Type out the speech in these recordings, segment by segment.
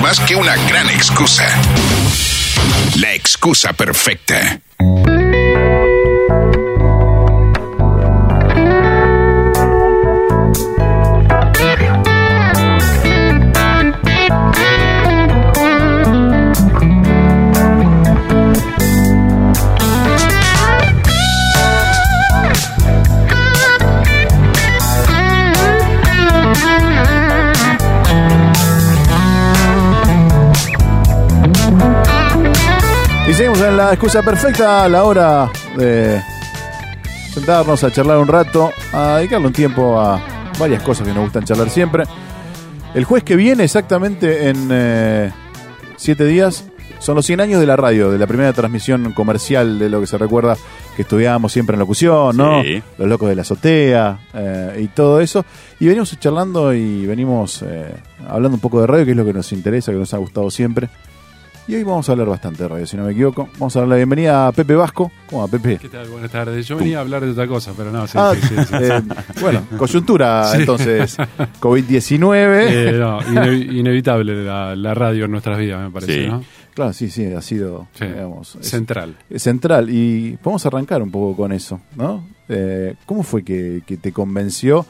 más que una gran excusa. La excusa perfecta. La excusa perfecta a la hora de sentarnos a charlar un rato, a dedicarle un tiempo a varias cosas que nos gustan charlar siempre. El jueves que viene, exactamente en eh, siete días, son los 100 años de la radio, de la primera transmisión comercial de lo que se recuerda que estudiábamos siempre en locución, ¿no? Sí. Los locos de la azotea eh, y todo eso. Y venimos charlando y venimos eh, hablando un poco de radio, que es lo que nos interesa, que nos ha gustado siempre. Y hoy vamos a hablar bastante de radio, si no me equivoco. Vamos a dar la bienvenida a Pepe Vasco. ¿Cómo va, Pepe? ¿Qué tal? Buenas tardes. Yo venía a hablar de otra cosa, pero no, sí, Ah, sí, sí, sí. eh, bueno, coyuntura entonces, COVID-19. Eh, no, ine- inevitable la, la radio en nuestras vidas, me parece, Sí. ¿no? Claro, sí, sí, ha sido, digamos, es- Central. es central. Y podemos arrancar un poco con eso, ¿no? Eh, ¿Cómo fue que, que te convenció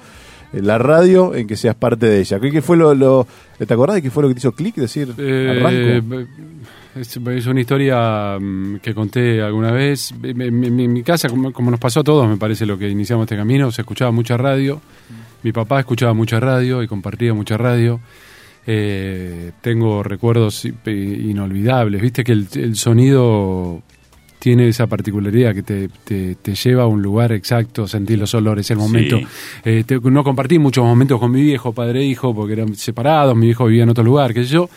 la radio en que seas parte de ella? ¿Qué, qué fue lo, lo- ¿Te acordás de qué fue lo que te hizo clic? Decir, Eh, arranco. es, es una historia mm, que conté alguna vez. En mi, mi- mi casa, como, como nos pasó a todos, me parece lo que iniciamos este camino, se escuchaba mucha radio. Mi papá escuchaba mucha radio y compartía mucha radio. Eh, tengo recuerdos inolvidables. Viste que el, el sonido tiene esa particularidad que te, te- te lleva a un lugar exacto, sentir los olores, el momento. Sí. Eh, te- no compartí muchos momentos con mi viejo, padre e hijo, porque eran separados, mi viejo vivía en otro lugar, qué sé yo.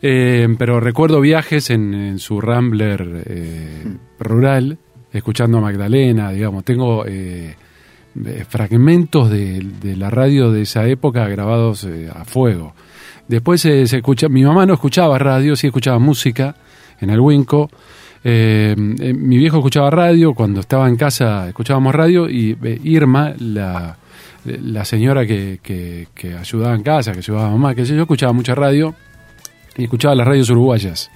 Eh, pero recuerdo viajes en, en su Rambler eh, rural, escuchando a Magdalena, digamos. Tengo eh, eh, fragmentos de, de la radio de esa época grabados a fuego. Después se escucha, mi mamá no escuchaba radio, sí escuchaba música en el Winco. Eh, eh, mi viejo escuchaba radio, cuando estaba en casa escuchábamos radio y eh, Irma, la, la señora que, que, que ayudaba en casa, que ayudaba a mamá, que sé yo, escuchaba mucha radio y escuchaba las radios uruguayas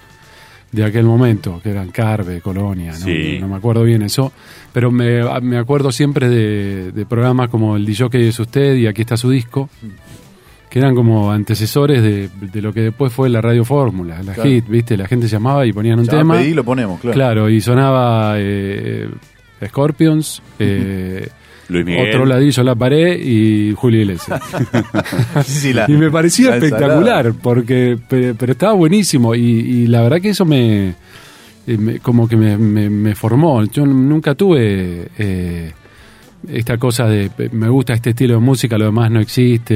de aquel momento, que eran Carve, Colonia, no, Sí. no me acuerdo bien eso, pero me, me acuerdo siempre de, de programas como El DJ es usted y Aquí está su disco, que eran como antecesores de, de lo que después fue la Radio Fórmula, la Claro. hit, ¿viste? La gente llamaba y ponían un Ya tema. pedí y lo ponemos, claro. Claro, y sonaba eh, Scorpions, eh, Luis Miguel. otro ladillo la pared y Julio Iglesias. Sí, sí, la- y me parecía la espectacular, porque pero, pero estaba buenísimo y, y la verdad que eso me, eh, me- como que me, me- me formó. Yo nunca tuve eh, esta cosa de me gusta este estilo de música, lo demás no existe,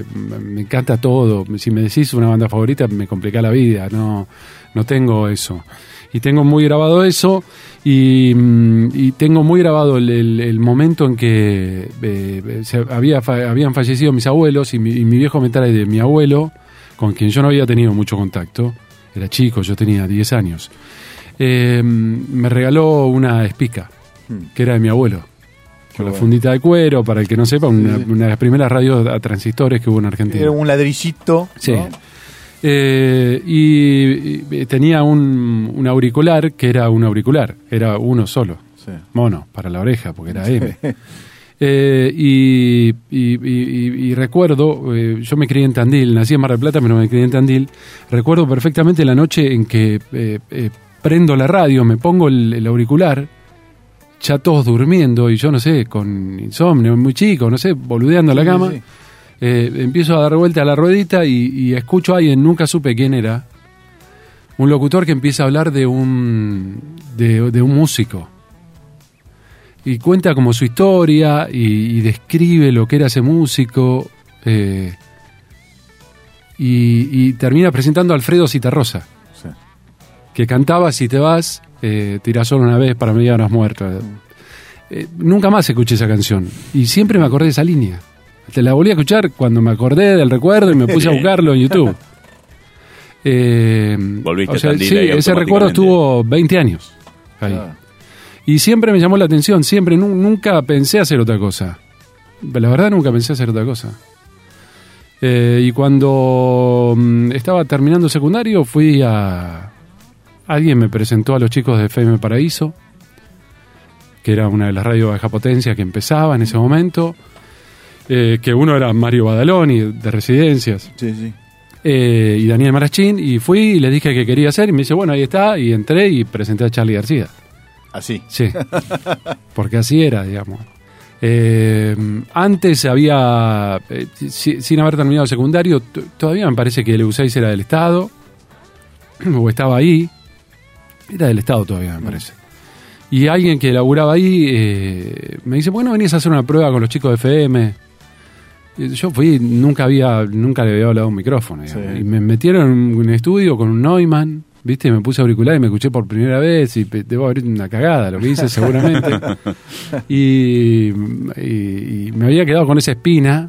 eh, me- encanta todo. Si me decís una banda favorita me complica la vida, no, no tengo eso. Y tengo muy grabado eso y, mm, y tengo muy grabado el, el- el momento en que eh, se había, habían fallecido mis abuelos y mi, y mi viejo me trae de mi abuelo, con quien yo no había tenido mucho contacto, era chico, yo tenía 10 años, eh, me regaló una espica, que era de mi abuelo. Con la fundita de cuero, para el que no sepa, una, de las primeras radios a transistores que hubo en Argentina. Era un ladrillito. Sí. ¿no? Eh, y, y tenía un, un auricular que era un auricular, era uno solo, Sí. mono, para la oreja, porque era M. Eh, y, y- y- y- recuerdo, eh, yo me crié en Tandil, nací en Mar del Plata, pero me crié en Tandil. Recuerdo perfectamente la noche en que eh, eh, prendo la radio, me pongo el, el auricular, ya todos durmiendo, y yo no sé, con insomnio, muy chico, no sé, boludeando en la Sí, cama. sí. Eh, empiezo a dar vuelta a la ruedita y, y escucho a alguien, nunca supe quién era, un locutor que empieza a hablar de un, de, de un músico. Y cuenta como su historia y, y describe lo que era ese músico. eh, y, y termina presentando a Alfredo Citarrosa, Sí. que cantaba Si te vas, eh, tirás solo una vez para ya no has muerto. Eh, nunca más escuché esa canción. Y siempre me acordé de esa línea. Te la volví a escuchar cuando me acordé del recuerdo y me puse a buscarlo en YouTube. Eh, Volviste o sea, a sí, ese recuerdo estuvo 20 años. ahí. Claro. Y siempre me llamó la atención, siempre, nu- nunca pensé hacer otra cosa. La verdad nunca pensé hacer otra cosa. Eh, y cuando cuando mm, estaba terminando secundario fui a... Alguien me presentó a los chicos de FM Paraíso, que era una de las radios de baja potencia que empezaba en ese momento, eh, que uno era Mario Badaloni, de Residencias, Sí, sí. eh, y Daniel Marachín, y fui y le dije que quería hacer, y me dice, bueno, ahí está, y entré y presenté a Charlie García. Así. Sí, porque así era, digamos. Eh, antes había, eh, si- sin haber terminado secundario, todavía me parece que el EU6 era del Estado, o estaba ahí, era del Estado todavía, me parece. Y alguien que laburaba ahí eh, me dice, bueno, venís a hacer una prueba con los chicos de FM. Yo fui, nunca había, nunca le había hablado un micrófono. Sí. Y me metieron en un estudio con un Neumann, ¿viste? Me puse auricular y me escuché por primera vez y debo haber una cagada, lo que hice seguramente. y, y- y me había quedado con esa espina,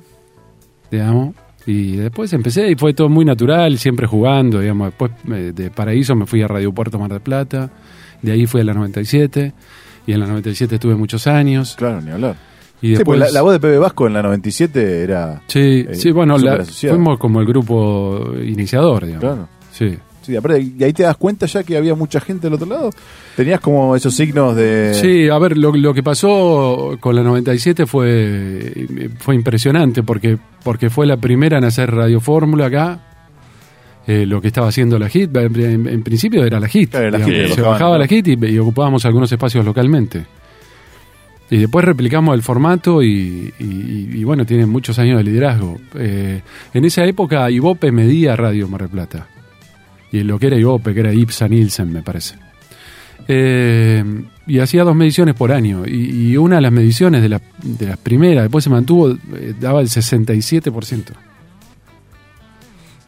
digamos. Y después empecé y fue todo muy natural, siempre jugando, digamos. Después eh, de Paraíso me fui a Radio Puerto Mar del Plata, de ahí fui a la 97, y en la 97 estuve muchos años. Claro, ni hablar. Y Sí, después, pues la, la voz de Pepe Vasco en la 97 era. Sí, eh, sí, bueno, la- fuimos como el grupo iniciador, digamos. Claro. Sí. Sí, aparte, y ahí te das cuenta ya que había mucha gente del otro lado. Tenías como esos signos de. Sí, a ver, lo, lo que pasó con la 97 fue, fue impresionante porque, porque fue la primera en hacer Radio Fórmula acá. Eh, lo que estaba haciendo la HIT, en, en- en principio era la HIT. Claro, la digamos. HIT, se bajaba la. HIT y, y ocupábamos algunos espacios localmente. Y después replicamos el formato y, y- y, bueno, tiene muchos años de liderazgo. Eh, en esa época Ibope medía Radio Mar del Plata. Y lo que era Ibope, que era Ipsa Nielsen, me parece. Eh, y hacía dos mediciones por año. Y, y una de las mediciones de, la- de las primeras, después se mantuvo, eh, daba el 67%.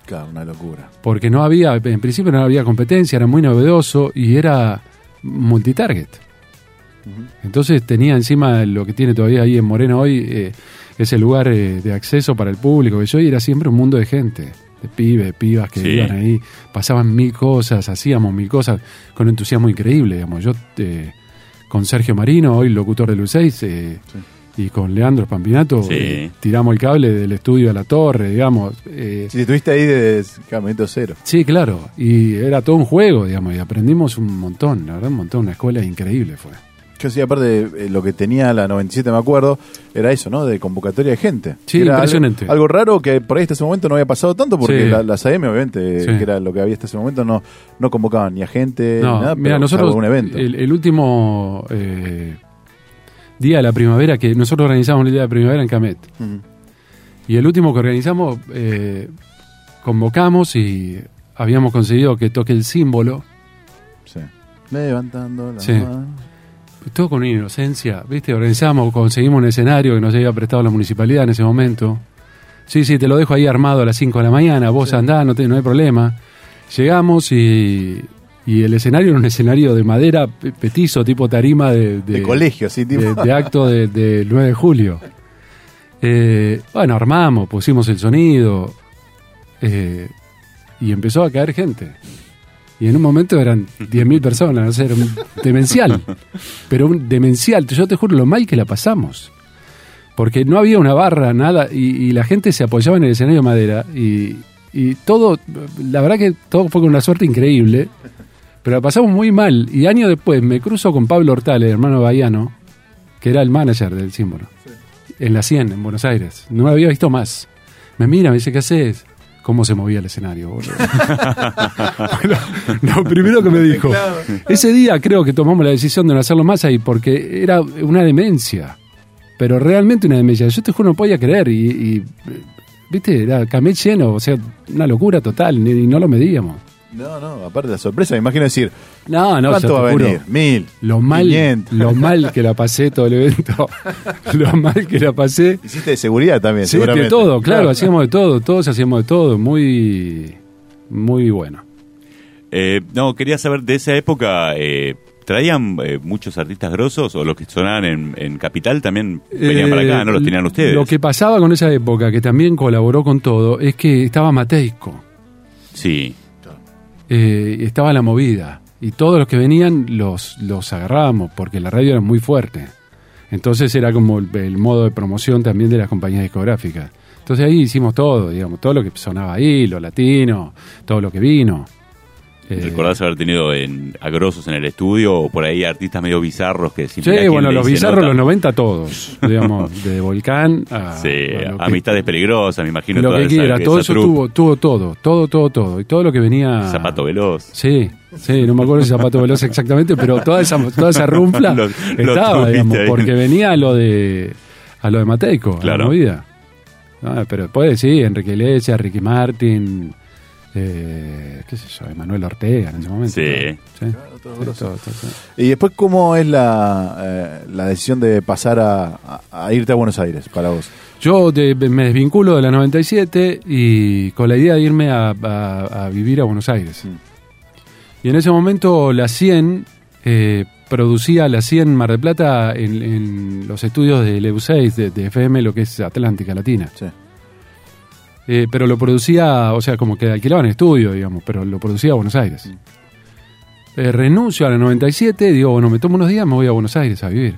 Claro, una locura. Porque no había, en principio no había competencia, era muy novedoso y era multitarget. Entonces tenía encima lo que tiene todavía ahí en Moreno hoy, eh, ese lugar eh, de acceso para el público, que yo y era siempre un mundo de gente, de pibes, pibas que Sí. iban ahí, pasaban mil cosas, hacíamos mil cosas con entusiasmo increíble, digamos. Yo eh, con Sergio Marino, hoy locutor del U6, eh, y con Leandro Pampinato, Sí. eh, tiramos el cable del estudio a la torre, digamos. eh, Si estuviste ahí desde Caminito Cero. Sí, claro. Y era todo un juego, digamos, y aprendimos un montón, la verdad, un montón. Una escuela increíble fue. Yo sí, aparte, eh, lo que tenía la 97, me acuerdo, era eso, ¿no? De convocatoria de gente. Sí, Era impresionante. Algo, algo raro que por ahí hasta ese momento no había pasado tanto, porque Sí. la- las AM, obviamente, Sí. que era lo que había hasta ese momento, no, no convocaban ni a gente, No, ni nada, mira, pero nosotros, salvo un evento. El, el último eh, día de la primavera, que nosotros organizamos el día de primavera en Camet, y el último que organizamos, eh, convocamos y habíamos conseguido que toque el símbolo, Sí. Levantando la Sí. mano. todo con una inocencia, ¿viste? Organizamos, conseguimos un escenario que nos había prestado la municipalidad en ese momento. Sí, sí, te lo dejo ahí armado a las 5 de la mañana, vos andá, no, te- no hay problema. Llegamos y, y el escenario era un escenario de madera pe- petizo, tipo tarima de, De colegio, sí, tipo. de, de acto del de, del 9 de julio. Eh, bueno, armamos, pusimos el sonido eh, y empezó a caer gente. Y en un momento eran 10.000 personas, no sé, era un demencial. Pero un demencial, yo te juro lo mal que la pasamos. Porque no había una barra, nada, y, y la gente se apoyaba en el escenario de madera. Y, y todo, la verdad que todo fue con una suerte increíble. Pero la pasamos muy mal. Y años después me cruzo con Pablo Hortales, hermano Bahiano, que era el manager del símbolo. En la 100, en Buenos Aires. No lo había visto más. Me mira, me dice, ¿qué haces? ¿Cómo se movía el escenario, boludo? Lo- lo primero que me dijo. Ese día creo que tomamos la decisión de no hacerlo más ahí porque era una demencia. Pero realmente una demencia. Yo te juro, no podía creer. Y, y, viste, era Camet lleno, o sea, una locura total. Y no lo medíamos. No, no, aparte de la sorpresa, me imagino decir, No, no, ¿cuánto va a venir? Mil. Lo mal, 500. lo mal que la pasé todo el evento. lo mal que la pasé. Hiciste de seguridad también, Sí, seguramente. de todo, claro, hacíamos de todo, todos hacíamos de todo, muy, muy bueno. Eh, no, quería saber de esa época, eh, ¿traían eh, muchos artistas grosos o los que sonaban en, en Capital también venían para acá? ¿No los Eh, tenían ustedes? Lo que pasaba con esa época, que también colaboró con todo, es que estaba Mateico, Sí, eh, estaba la movida, y todos los que venían los, los agarrábamos, porque la radio era muy fuerte. Entonces era como el, el modo de promoción también de las compañías discográficas. Entonces ahí hicimos todo, digamos, todo lo que sonaba ahí, lo latino, todo lo que vino. Eh, ¿Recordás haber tenido en, a grosos en el estudio o por ahí artistas medio bizarros que Sí, bueno, los bizarros nota? los 90 todos, digamos, de Volcán a... Sí, a lo que- amistades peligrosas, me imagino. Lo que quiera, esa todo eso tuvo, tuvo todo, todo, todo, todo. Y todo lo que venía... Zapato veloz. Sí, sí, no me acuerdo si zapato veloz exactamente, pero toda esa, toda esa rumpla Lo- estaba, digamos, ahí. porque venía a lo de a lo de Mateico, a la movida. Ah, pero después sí, Enrique Iglesias, Ricky Martin, eh, qué sé yo, Emanuel Ortega en ese momento. Sí. ¿no? Sí, todo sí, grosso. todo, todo, sí. Y después, ¿cómo es la, eh, la decisión de pasar a, a- a irte a Buenos Aires para vos? Yo de- me desvinculo de la 97 y con la idea de irme a, a- a vivir a Buenos Aires. Mm. Y en ese momento la 100 eh, producía la 100 Mar del Plata en, en los estudios de EU6, de, de FM, lo que es Atlántica Latina. Sí. Eh, pero lo producía, o sea, como que alquilaban estudio, digamos, pero lo producía a Buenos Aires. Eh, renuncio a la 97, digo, bueno, me tomo unos días, me voy a Buenos Aires a vivir.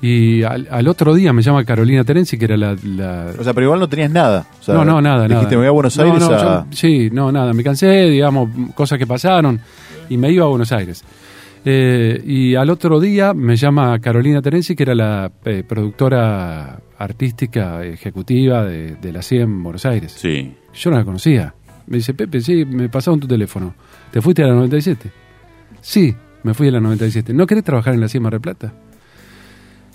Y al, al otro día me llama Carolina Terenzi, que era la... la- O sea, pero igual no tenías nada. O sea, no, no, nada, dijiste, nada. me voy a Buenos No, Aires no, a... yo- sí, no, nada. Me cansé, digamos, cosas que pasaron y me iba a Buenos Aires. Eh, y al otro día me llama Carolina Terenzi, que era la eh, productora artística ejecutiva de, de la CIEM en Buenos Aires. Sí. Yo no la conocía. Me dice, Pepe, sí, me pasaron tu teléfono. ¿Te fuiste a la 97? Sí, me fui a la 97. ¿No querés trabajar en la CIEM Mar del Plata?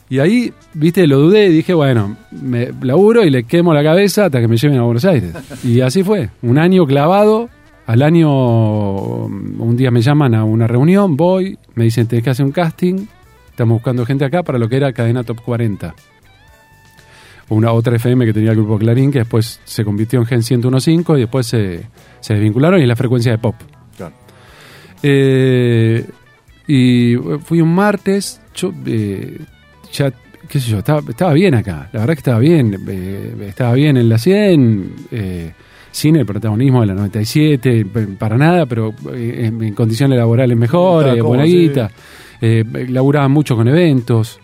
Y ahí, viste, lo dudé y dije, bueno, me laburo y le quemo la cabeza hasta que me lleven a Buenos Aires. Y así fue. Un año clavado. Al año, un día me llaman a una reunión, voy, me dicen, tenés que hacer un casting. Estamos buscando gente acá para lo que era Cadena Top 40. Una otra FM que tenía el grupo Clarín, que después se convirtió en Gen 101.5 y después se, se desvincularon y es la frecuencia de pop. Claro. Eh, y fui un martes, yo eh, ya, qué sé yo, estaba, estaba bien acá, la verdad que estaba bien, eh, estaba bien en la 100, eh, sin el protagonismo de la 97, p- para nada, pero eh, en, en condiciones laborales mejores, buena guita, eh, laburaba mucho con eventos,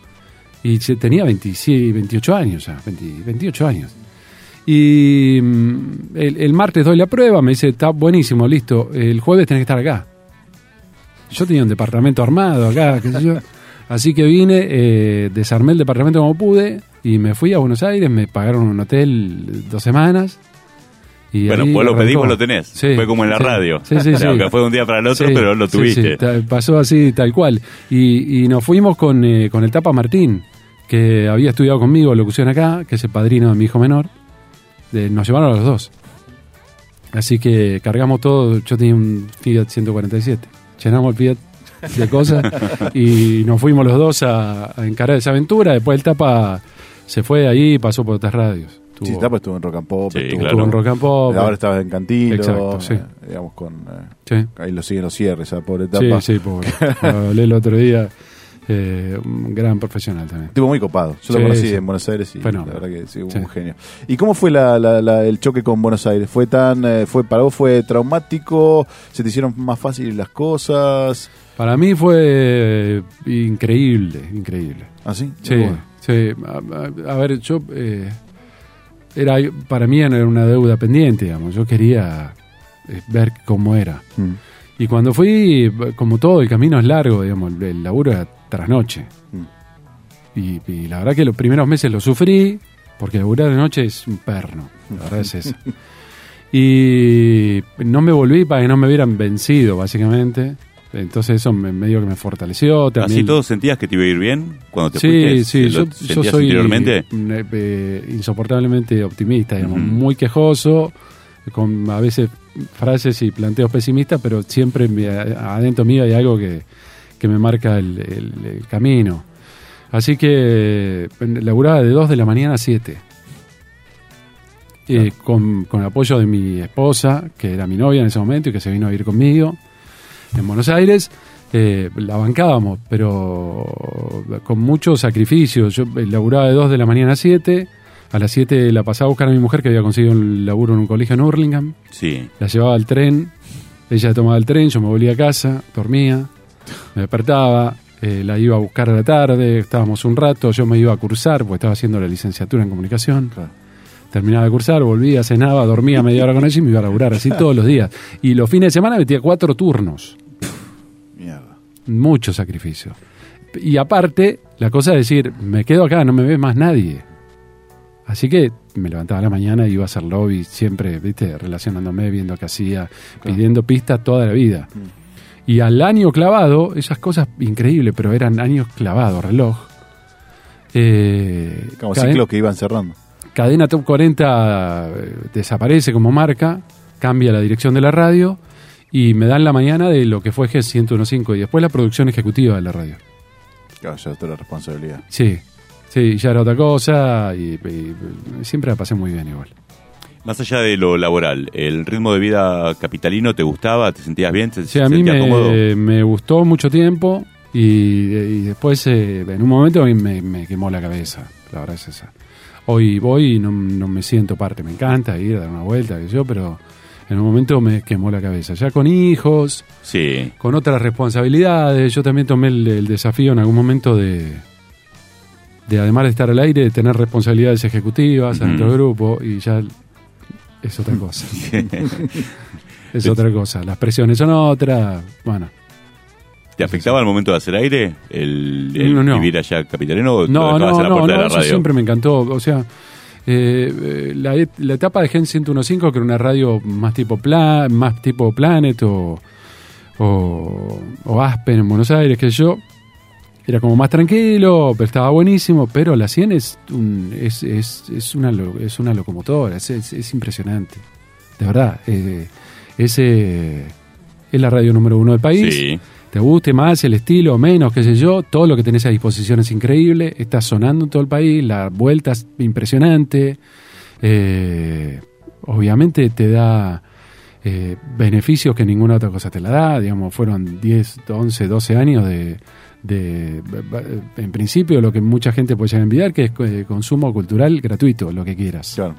y se- tenía 27, 28 años ya, 20 28 años. Y mm, el, el martes doy la prueba, me dice, está buenísimo, listo, el jueves tenés que estar acá. Yo tenía un departamento armado acá, qué sé yo. Así que vine, eh, desarmé el departamento como pude y me fui a Buenos Aires, me pagaron un hotel dos semanas. Y Bueno, vos lo pedís, vos lo tenés. Sí, fue como en la sí. radio. Sí, sí, sí. Aunque fue de un día para el otro, pero lo tuviste. pasó así, tal cual. Y, y nos fuimos con, eh, con el Tapa Martín, que había estudiado conmigo locución acá, que es el padrino de mi hijo menor. De- nos llevaron a los dos. Así que cargamos todo. Yo tenía un Fiat 147. Llenamos el Fiat de cosas y nos fuimos los dos a, a encarar esa aventura. Después el Tapa se fue ahí y pasó por otras radios. Sí, Tuvo- Tapa estuvo en Rock and Pop, Sí, estuvo, claro. estuvo en Rock and Pop. ahora estabas en Cantilo, Exacto, sí. eh, digamos con... eh, Sí. ahí lo siguen los cierres, esa pobre Sí, Tapa. sí, pobre. Lo hablé el otro día. Eh, un gran profesional también. Tipo muy copado. Yo lo Sí, conocí sí. en Buenos Aires y Fenómeno. la verdad que sí, un Sí. genio. ¿Y cómo fue la, la- la- el choque con Buenos Aires? ¿Fue tan, eh, fue para vos fue traumático? ¿Se te hicieron más fáciles las cosas? Para mí fue increíble, increíble. ¿Así? Sí, sí. A, a- a ver, yo. eh, era Para mí era una deuda pendiente, digamos. Yo quería eh, ver cómo era. Mm. Y cuando fui, como todo, el camino es largo, digamos. El laburo era trasnoche. Mm. Y, y la verdad que los primeros meses lo sufrí, porque laburar de noche es un perno. La verdad es eso. Y no me volví para que no me hubieran vencido, básicamente. Entonces eso me, medio que me fortaleció. También. ¿Así todo sentías que te iba a ir bien cuando te Sí, fuiste? sí, ¿Lo yo, soy interiormente? mm, eh, eh, insoportablemente optimista, digamos, muy quejoso, con a veces frases y planteos pesimistas, pero siempre adentro mío hay algo que, que me marca el, el- el camino. Así que laburaba de 2 de la mañana a 7. Eh, con, con el apoyo de mi esposa, que era mi novia en ese momento y que se vino a vivir conmigo en Buenos Aires. eh, la bancábamos, pero con muchos sacrificios. Yo eh, laburaba de 2 de la mañana a 7. A las 7 la pasaba a buscar a mi mujer, que había conseguido un laburo en un colegio en Hurlingham. Sí. La llevaba al tren. Ella tomaba el tren, yo me volvía a casa, dormía, me despertaba, eh, la iba a buscar a la tarde, estábamos un rato, yo me iba a cursar, porque estaba haciendo la licenciatura en comunicación. Claro. Terminaba de cursar, volvía, cenaba, dormía media hora con ella y me iba a laburar, así todos los días. Y los fines de semana metía cuatro turnos. Mierda. Mucho sacrificio. Y aparte, la cosa es decir, me quedo acá, no me ve más nadie. Así que me levantaba a la mañana y iba a hacer lobby, siempre, viste, relacionándome, viendo qué hacía, pidiendo pistas toda la vida. Y al año clavado, esas cosas increíbles, pero eran años clavados, reloj. Eh, Como ciclos que iban cerrando. Cadena Top 40 eh, desaparece como marca, cambia la dirección de la radio y me dan la mañana de lo que fue G1015 y después la producción ejecutiva de la radio. Claro, ya toda la responsabilidad. Sí, sí, ya era otra cosa y, y siempre la pasé muy bien igual. Más allá de lo laboral, ¿el ritmo de vida capitalino te gustaba? ¿Te sentías bien? ¿Te Sí, a mí sentías cómodo? me, me gustó mucho tiempo y, y después eh, en un momento me, me quemó la cabeza, la verdad es esa. Hoy voy y no, no me siento parte, me encanta ir a dar una vuelta, que yo, pero en un momento me quemó la cabeza. Ya con hijos, Sí. con otras responsabilidades, yo también tomé el, el desafío en algún momento de, de, además de estar al aire, de tener responsabilidades ejecutivas Ujú. dentro del grupo y ya es otra cosa. es otra cosa. Las presiones son otra. Bueno, ¿Te afectaba al momento de hacer aire el, el No, no. vivir allá capitalino o no, no, la no, de no, la eso radio? siempre me encantó. O sea, eh, la, la etapa de Gen 115, que era una radio más tipo, pla, más tipo Planet o, o, o Aspen en Buenos Aires, que yo, era como más tranquilo, pero estaba buenísimo, pero la 100 es, un, es, es, es, una, es una locomotora, es, es, es impresionante. De verdad, eh, es, eh, es la radio número uno del país Sí. te guste más el estilo, menos, qué sé yo, todo lo que tenés a disposición es increíble, está sonando en todo el país, la vuelta es impresionante, eh, obviamente te da eh, beneficios que ninguna otra cosa te la da, digamos, fueron 10, 11, 12 años de, de, en principio, lo que mucha gente puede llegar a envidiar, que es eh, consumo cultural gratuito, lo que quieras. Claro.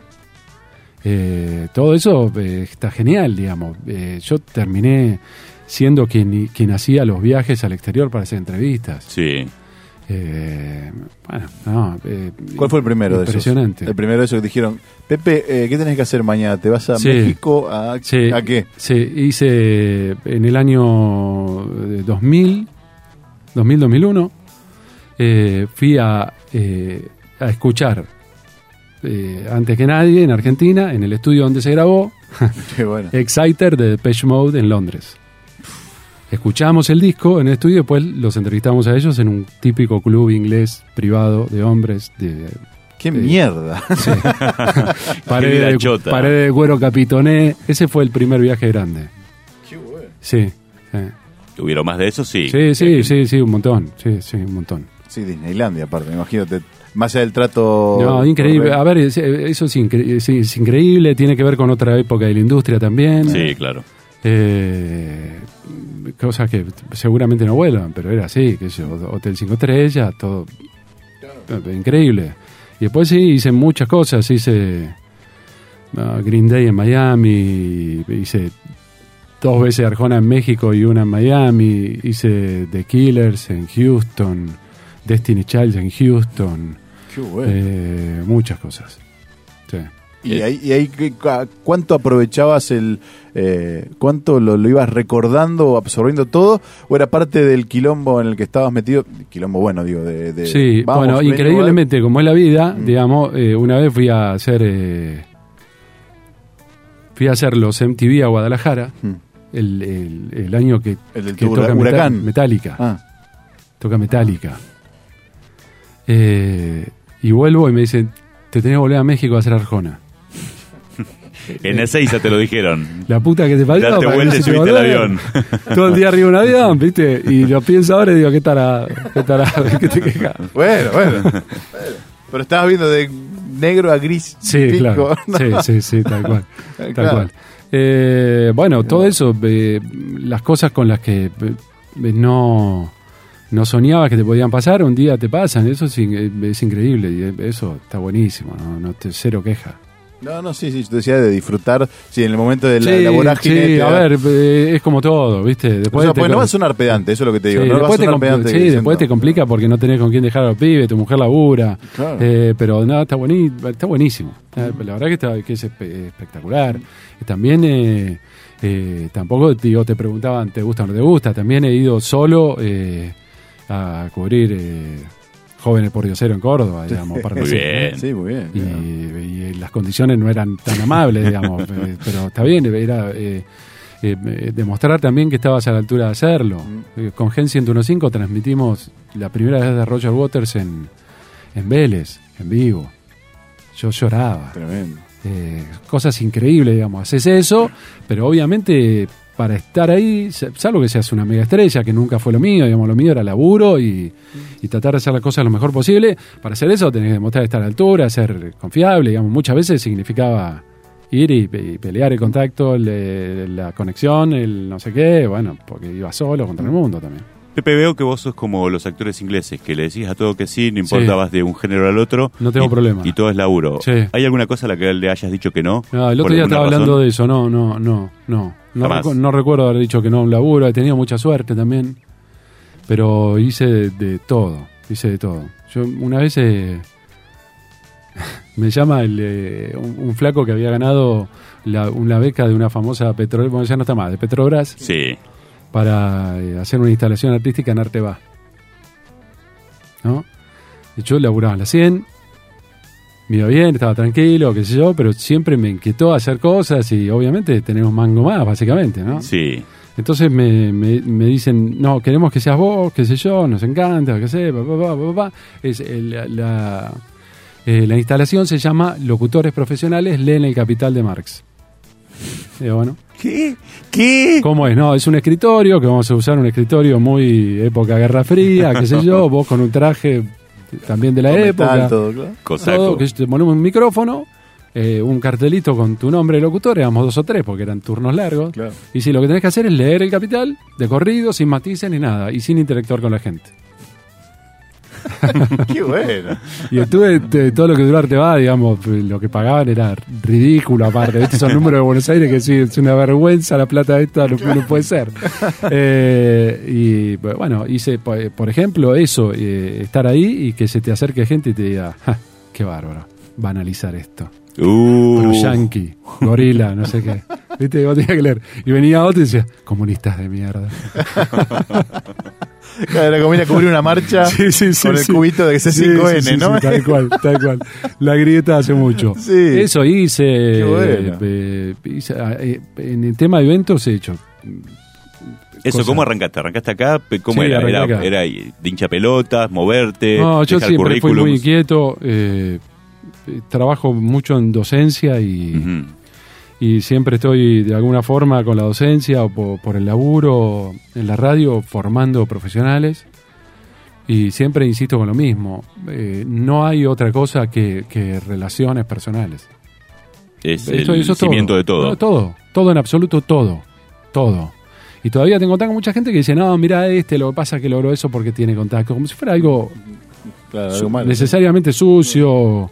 Eh, todo eso eh, está genial, digamos. Eh, yo terminé siendo quien, quien hacía los viajes al exterior para hacer entrevistas. Sí. Eh, bueno, no, eh, ¿Cuál fue el primero de esos? Impresionante. El primero de esos que dijeron, Pepe, eh, ¿qué tenés que hacer mañana? ¿Te vas a Sí. México? ¿A, Sí, ¿A qué? Sí, hice en el año eh, 2000, 2000-2001, eh, fui a, eh, a escuchar, eh, antes que nadie, en Argentina, en el estudio donde se grabó, bueno. Exciter de Depeche Mode en Londres. Escuchamos el disco en el estudio y después los entrevistamos a ellos en un típico club inglés privado de hombres de ¡Qué mierda! pared, de, pared de cuero capitoné. Ese fue el primer viaje grande. Qué bueno. Sí, sí, ¿Tuvieron más de eso? Sí. sí, sí, sí, sí, un montón. Sí, sí, un montón. Sí, Disneylandia, aparte, me imagino. te- más allá del trato... No, increíble. A ver, es- eso es, incre- es- es increíble. Tiene que ver con otra época de la industria también. Sí, claro. Eh, cosas que seguramente no vuelvan, pero era así, que yo, Hotel 5 estrellas, todo eh, increíble. Y después sí, hice muchas cosas, hice ah, Green Day en Miami, hice dos veces Arjona en México y una en Miami, hice The Killers en Houston, Destiny Child en Houston, Qué bueno. eh, muchas cosas. Sí. Y ahí, y ahí ¿qué- cu- ¿cuánto aprovechabas el... eh, ¿Cuánto lo, lo ibas recordando, absorbiendo todo? ¿O era parte del quilombo en el que estabas metido? Quilombo bueno, digo, de... de- Sí, vamos, bueno, ven, increíblemente, como es la vida, Mm. digamos, eh, una vez fui a hacer eh, fui a hacer los MTV a Guadalajara, Mm. El, el- el año que, El del que toca Meta- huracán. Metallica, Ah, toca Metallica. Eh, y vuelvo y me dicen, te tenés que volver a México a hacer Arjona. En Ezeiza te lo dijeron. La puta que te parió. Date vuelta y subiste al avión. Todo el día arriba de un avión, ¿viste? Y lo pienso ahora y digo, ¿qué estará? ¿Qué estará? ¿Qué te quejas? bueno, bueno. Bueno. Pero estabas viendo de negro a gris. Sí, pico, claro. ¿no? Sí, sí, sí, tal cual. Tal Claro. cual. Eh, bueno, todo eso, eh, las cosas con las que eh, no, no soñabas que te podían pasar, un día te pasan. Eso es, in- es increíble y eso está buenísimo, no, no te cero queja. No, no, sí, sí, yo te decía de disfrutar, sí, en el momento de la, Sí, la vorágine. sí, te a ver, eh, es como todo, ¿viste? O Después sea, te- pues no va a sonar pedante, eso es lo que te digo. Sí, no va a después te, sonar compl- pedante sí, diciendo- después te complica porque no tenés con quién dejar a los pibes, tu mujer labura. Claro. Eh, pero no, está, buení- está buenísimo. La verdad que, está, que es espe- espectacular. También, eh, eh, tampoco digo, te preguntaban, ¿te gusta o no te gusta? También he ido solo eh, a cubrir eh, Jóvenes por Diosero en Córdoba, digamos. para Muy bien. Sí, muy bien. y, claro. y las condiciones no eran tan amables, digamos, eh, pero está bien, era eh, eh, eh, demostrar también que estabas a la altura de hacerlo. Eh, con Gen 101.5 transmitimos la primera vez de Roger Waters en, en Vélez, en vivo. Yo lloraba. Tremendo. Eh, cosas increíbles, digamos. Haces eso, pero obviamente para estar ahí, sa- salvo que seas una mega estrella, que nunca fue lo mío, digamos, lo mío era laburo y, y tratar de hacer las cosas lo mejor posible. Para hacer eso tenés que demostrar estar a la altura, ser confiable, digamos. Muchas veces significaba ir y, pe- y pelear el contacto, la conexión, el no sé qué, bueno, porque iba solo contra el mundo también. Pepe, veo que vos sos como los actores ingleses, que le decís a todo que sí, no importa Sí. vas de un género al otro. No tengo y- problema. Y todo es laburo. Sí. ¿Hay alguna cosa a la que le hayas dicho que no? No, el ¿Por otro día estaba hablando de eso, no, no, no, no. No, Jamás. recu- no recuerdo haber dicho que no a un laburo, he tenido mucha suerte también, pero hice de, de todo, hice de todo. Yo una vez eh, me llama el, eh, un, un flaco que había ganado la, una beca de una famosa petrolera, bueno ya no está más, de Petrobras, Sí. Para eh, hacer una instalación artística en Arteba. ¿No? Yo laburaba en la 100, me iba bien, estaba tranquilo, qué sé yo, pero siempre me inquietó hacer cosas y obviamente tener un mango más, básicamente, ¿no? Sí. Entonces me, me, me dicen, no, queremos que seas vos, qué sé yo, nos encanta, qué sé, pa, pa, pa, pa, pa. Es, el- la, eh, la instalación se llama Locutores Profesionales leen el Capital de Marx. Digo, bueno, ¿Qué? ¿Qué? ¿Cómo es? No, es un escritorio que vamos a usar un escritorio muy época Guerra Fría, qué sé yo, vos con un traje también de la época. todo, claro. Todo, que te ponemos un micrófono, eh, un cartelito con tu nombre de locutor, éramos dos o tres porque eran turnos largos. Claro. Y si lo que tenés que hacer es leer el capital de corrido, sin matices ni nada, y sin interactuar con la gente. Qué bueno. Y estuve de todo lo que durarte va, digamos, lo que pagaban era ridículo aparte. ¿viste? Esos números de Buenos Aires que sí, es una vergüenza la plata esta, no, no puede ser. Eh, y bueno, hice, po- por ejemplo, eso, eh, estar ahí y que se te acerque gente y te diga, "Ja, qué bárbaro, va a analizar esto. Uh. Yankee, gorila, no sé qué. ¿Viste? Vos tenías que leer. Y venía otro y decía, comunistas de mierda. Claro, era como ir a cubrir una marcha Sí, sí, sí, con el cubito de Sí, C5N, sí, sí, ¿no? sí, tal cual, tal cual. La grieta hace mucho. Sí. Eso hice. Qué bueno. eh, hice, eh, en el tema de eventos he hecho. Eso, cosa. ¿cómo arrancaste? ¿Arrancaste acá? ¿Cómo Sí, era? Era, acá. era de hincha pelotas, moverte, No, yo siempre fui muy inquieto. eh, eh, trabajo mucho en docencia y. y siempre estoy de alguna forma con la docencia o por, por el laburo en la radio formando profesionales. Y siempre insisto con lo mismo. eh, no hay otra cosa que, que relaciones personales. Es Esto- el eso es cimiento de todo. No, todo, todo en absoluto, todo, todo. Y todavía tengo contacto con mucha gente que dice, no, mira este, lo que pasa es que logró eso porque tiene contacto, como si fuera algo Claro, su- algo malo. necesariamente sucio.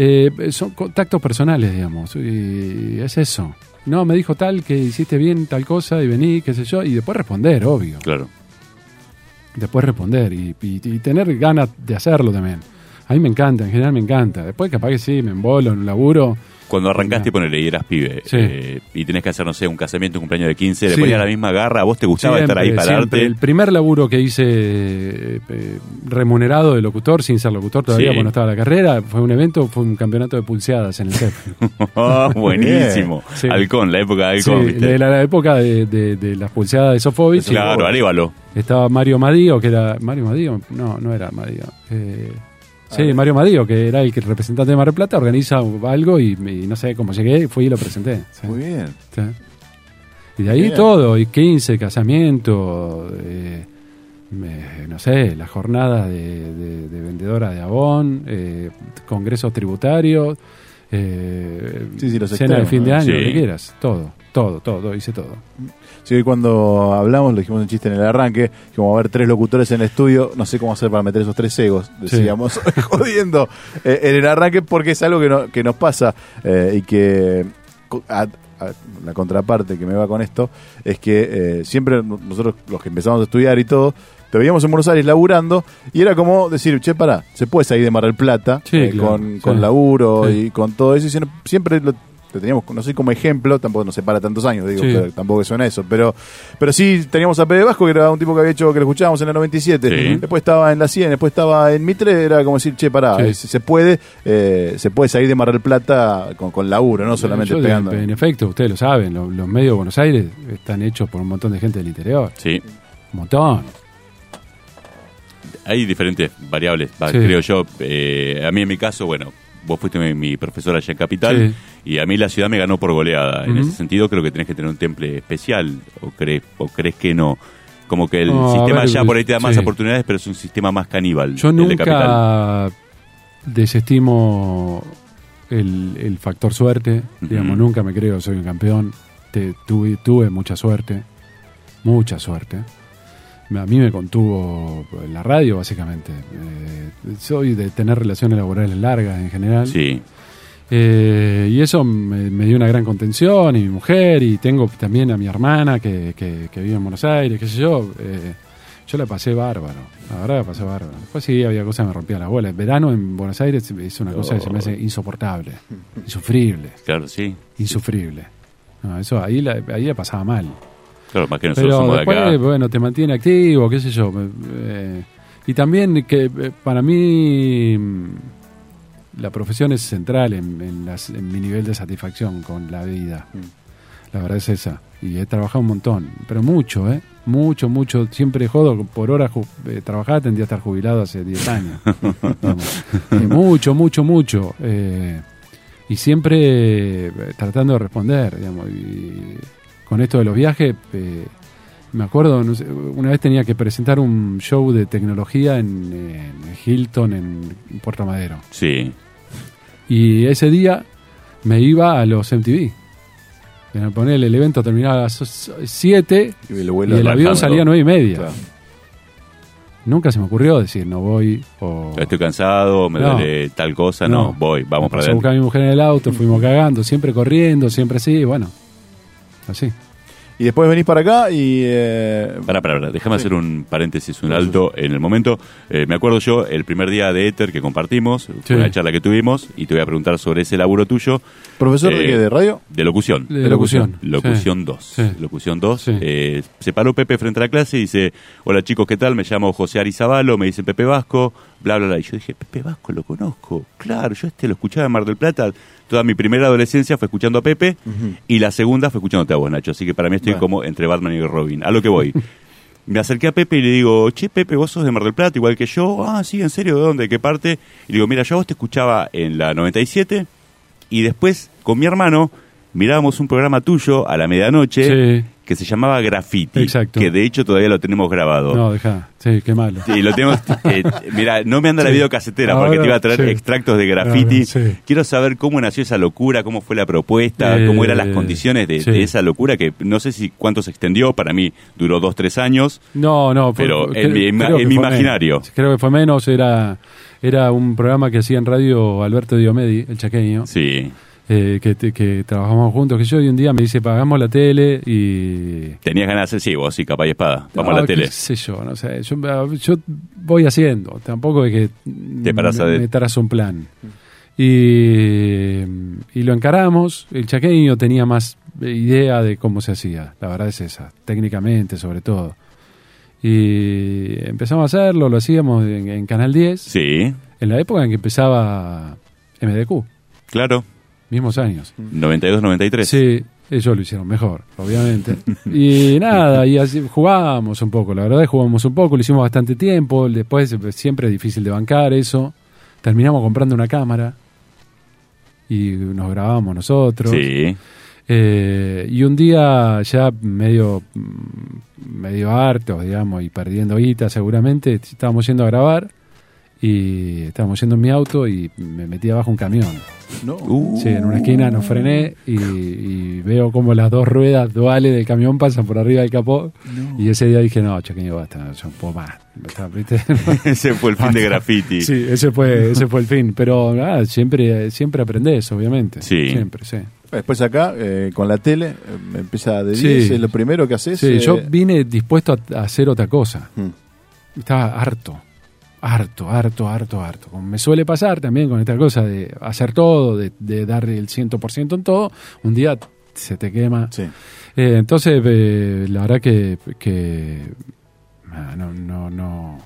Eh, son contactos personales, digamos, y es eso. No, me dijo tal que hiciste bien tal cosa y vení, qué sé yo, y después responder, obvio. Claro. Después responder y, y- y tener ganas de hacerlo también. A mí me encanta, en general me encanta. Después capaz que sí, me embolo en un laburo. Cuando arrancaste, ponele, y eras pibe, Sí. eh, y tenés que hacer, no sé, un casamiento, un cumpleaños de 15, le Sí. ponías la misma garra, ¿a vos te gustaba Siempre, estar ahí, siempre. pararte? El primer laburo que hice eh, remunerado de locutor, sin ser locutor todavía, Sí. cuando estaba la carrera, fue un evento, fue un campeonato de pulseadas en el CEP. Ah, buenísimo. Halcón, la época de sí, Halcón, ¿viste? de la, la época de, de- de las pulseadas de Sofovich. Claro, Arévalo. Estaba Mario Madío, que era. ¿Mario Madío? No, no era Madío. Eh, sí. Mario Madío, que era el representante de Mar del Plata, organiza algo y, y no sé cómo llegué, fui y lo presenté. Sí. Muy bien. Sí. Y de ahí Bien. todo, y 15, casamiento, eh, me- no sé, las jornadas de, de- de vendedora de Avon, eh, congresos tributarios, eh, Sí, cena de fin de año, Sí. lo que quieras, todo. todo, todo, todo, hice todo. Sí, cuando hablamos, lo dijimos un chiste en el arranque, que vamos a ver tres locutores en el estudio, no sé cómo hacer para meter esos tres egos, decíamos, jodiendo eh, en el arranque, porque es algo que, no- que nos pasa eh, y que co- a- a- la contraparte que me va con esto es que eh, siempre no- nosotros los que empezamos a estudiar y todo, te veíamos en Buenos Aires laburando y era como decir, che, pará, se puede salir de Mar del Plata Sí, eh, claro, con, sí. con laburo Sí. y con todo eso y siempre- siempre lo lo teníamos, no sé como ejemplo, tampoco nos separa tantos años, digo, Sí. pero tampoco suena eso, pero pero sí teníamos a Pede Vasco, que era un tipo que había hecho, que lo escuchábamos en la 97, Sí. después estaba en la 100, después estaba en Mitre, era como decir, che, pará, Sí. se puede eh, se puede salir de Mar del Plata con, con laburo, no solamente Yo, de- pegando. En efecto, ustedes lo saben, lo- los medios de Buenos Aires están hechos por un montón de gente del interior. Sí. Un montón. Hay diferentes variables, Sí. creo yo. Eh, a mí en mi caso, bueno, vos fuiste mi, mi profesora allá en Capital Sí. y a mí la ciudad me ganó por goleada. En ese sentido creo que tenés que tener un temple especial o crees, o crees que no. Como que el sistema ver, allá por ahí te da más sí. oportunidades, pero es un sistema más caníbal. Yo el de Capital. nunca desestimo el, el factor suerte. Digamos, nunca me creo soy un campeón. Te- tuve, tuve mucha suerte. Mucha suerte. A mí me contuvo la radio, básicamente. Eh, soy de tener relaciones laborales largas en general. Sí, Eh, y eso me, me dio una gran contención, y mi mujer, y tengo también a mi hermana que, que- que vive en Buenos Aires, qué sé yo. eh, yo la pasé bárbaro, la verdad la pasé bárbaro. Después sí había cosas que me rompían las bolas. El verano en Buenos Aires es una cosa que se me hace insoportable, insufrible, claro, sí. insufrible. No, eso ahí la, ahí la pasaba mal. Claro, más que nosotros Pero somos de después, acá. bueno, te mantiene activo, qué sé yo. eh, y también que eh, para mí mm, la profesión es central en, en las- en mi nivel de satisfacción con la vida. La verdad es esa. Y he trabajado un montón, pero mucho, ¿eh? Mucho, mucho. Siempre jodo, por hora eh, trabajar tendría que estar jubilado hace 10 años. Mucho, mucho, mucho. eh, y siempre tratando de responder, digamos. Y con esto de los viajes, eh, me acuerdo, no sé, una vez tenía que presentar un show de tecnología en, en Hilton, en Puerto Madero. Sí, Y ese día me iba a los MTV. En poner el evento terminaba a las 7 Y el y vuelo el avión salía a 9 y media. Claro. Nunca se me ocurrió decir no voy o... estoy cansado, me No. duele tal cosa, no, No. voy, vamos para buscar adelante. a mi mujer en el auto, fuimos cagando, siempre corriendo, siempre así, bueno. Así. Y después venís para acá y... eh, Pará, pará, pará, déjame Sí. hacer un paréntesis, un alto en el momento. Eh, me acuerdo yo, el primer día de Ether que compartimos, Sí. fue una charla que tuvimos, y te voy a preguntar sobre ese laburo tuyo ¿Profesor de Eh, qué? ¿De radio? de locución. De locución. Locución 2. Sí. Locución 2. Sí. Eh, se paró Pepe frente a la clase y dice, hola chicos, ¿qué tal? Me llamo José Arizabalo, me dicen Pepe Vasco, bla, bla, bla. Y yo dije, Pepe Vasco, lo conozco. Claro, yo este lo escuchaba en Mar del Plata. Toda mi primera adolescencia fue escuchando a Pepe y la segunda fue escuchándote a vos, Nacho. Así que para mí estoy Bueno. como entre Batman y Robin. A lo que voy. Me acerqué a Pepe y le digo, che, Pepe, vos sos de Mar del Plata, igual que yo. Ah, sí, ¿en serio? ¿De dónde? ¿De qué parte? Y le digo, mira, yo vos te escuchaba en la 97 y después con mi hermano mirábamos un programa tuyo a la medianoche Sí. Que se llamaba Graffiti. Exacto. Que de hecho todavía lo tenemos grabado. No, deja. Sí, qué malo. Y lo tenemos. eh, mira, no me anda la Sí. videocasetera Ahora, porque te iba a traer sí. extractos de graffiti. Ahora. Quiero saber cómo nació esa locura, cómo fue la propuesta, Eh, cómo eran las condiciones de, esa locura que no sé si cuánto se extendió. Para mí duró dos, tres años. No, no. Pero cre- en mi creo en imaginario. menos. Creo que fue menos. Era, era un programa que hacía en radio Alberto Diomedi, el chaqueño. Sí. Eh, que, que trabajamos juntos. Que yo y un día me dice, pagamos la tele y. Tenías ganas de sí, vos sí, capa y espada. Vamos a Ah, la tele. qué sé yo, no sé. Yo, yo voy haciendo. Tampoco es que Te parás a me, de- me trazo un plan. Y, y lo encaramos. El chaqueño tenía más idea de cómo se hacía. La verdad es esa. Técnicamente, sobre todo. Y empezamos a hacerlo. Lo hacíamos en, en Canal 10. Sí, En la época en que empezaba MDQ. claro. Mismos años. 92, 93. Sí, ellos lo hicieron mejor, obviamente. y nada, y así jugábamos un poco, la verdad jugamos un poco, lo hicimos bastante tiempo, después siempre es difícil de bancar eso. Terminamos comprando una cámara y nos grabamos nosotros. Sí. Eh, y un día ya medio medio hartos, digamos, y perdiendo guita seguramente, estábamos yendo a grabar y estábamos yendo en mi auto y me metí abajo un camión. No. Uh, Sí, en una esquina nos frené y, y veo como las dos ruedas duales del camión pasan por arriba del capó. Y ese día dije, no, chaqueño, basta, yo no puedo más. Ese fue el fin de graffiti. sí, ese fue, ese fue el fin. Pero nada, siempre, siempre aprendés, obviamente. Sí. Siempre, sí. Después acá, eh, con la tele, eh, me empieza de Sí. 10, es lo primero que haces. Sí, eh, yo vine dispuesto a, a hacer otra cosa. mm, Estaba harto, harto, harto, harto, harto. Como me suele pasar también con esta cosa de hacer todo, de, de dar el 100% en todo, un día se te quema. Sí. Eh, entonces, eh, la verdad que, que ah, no, no, no,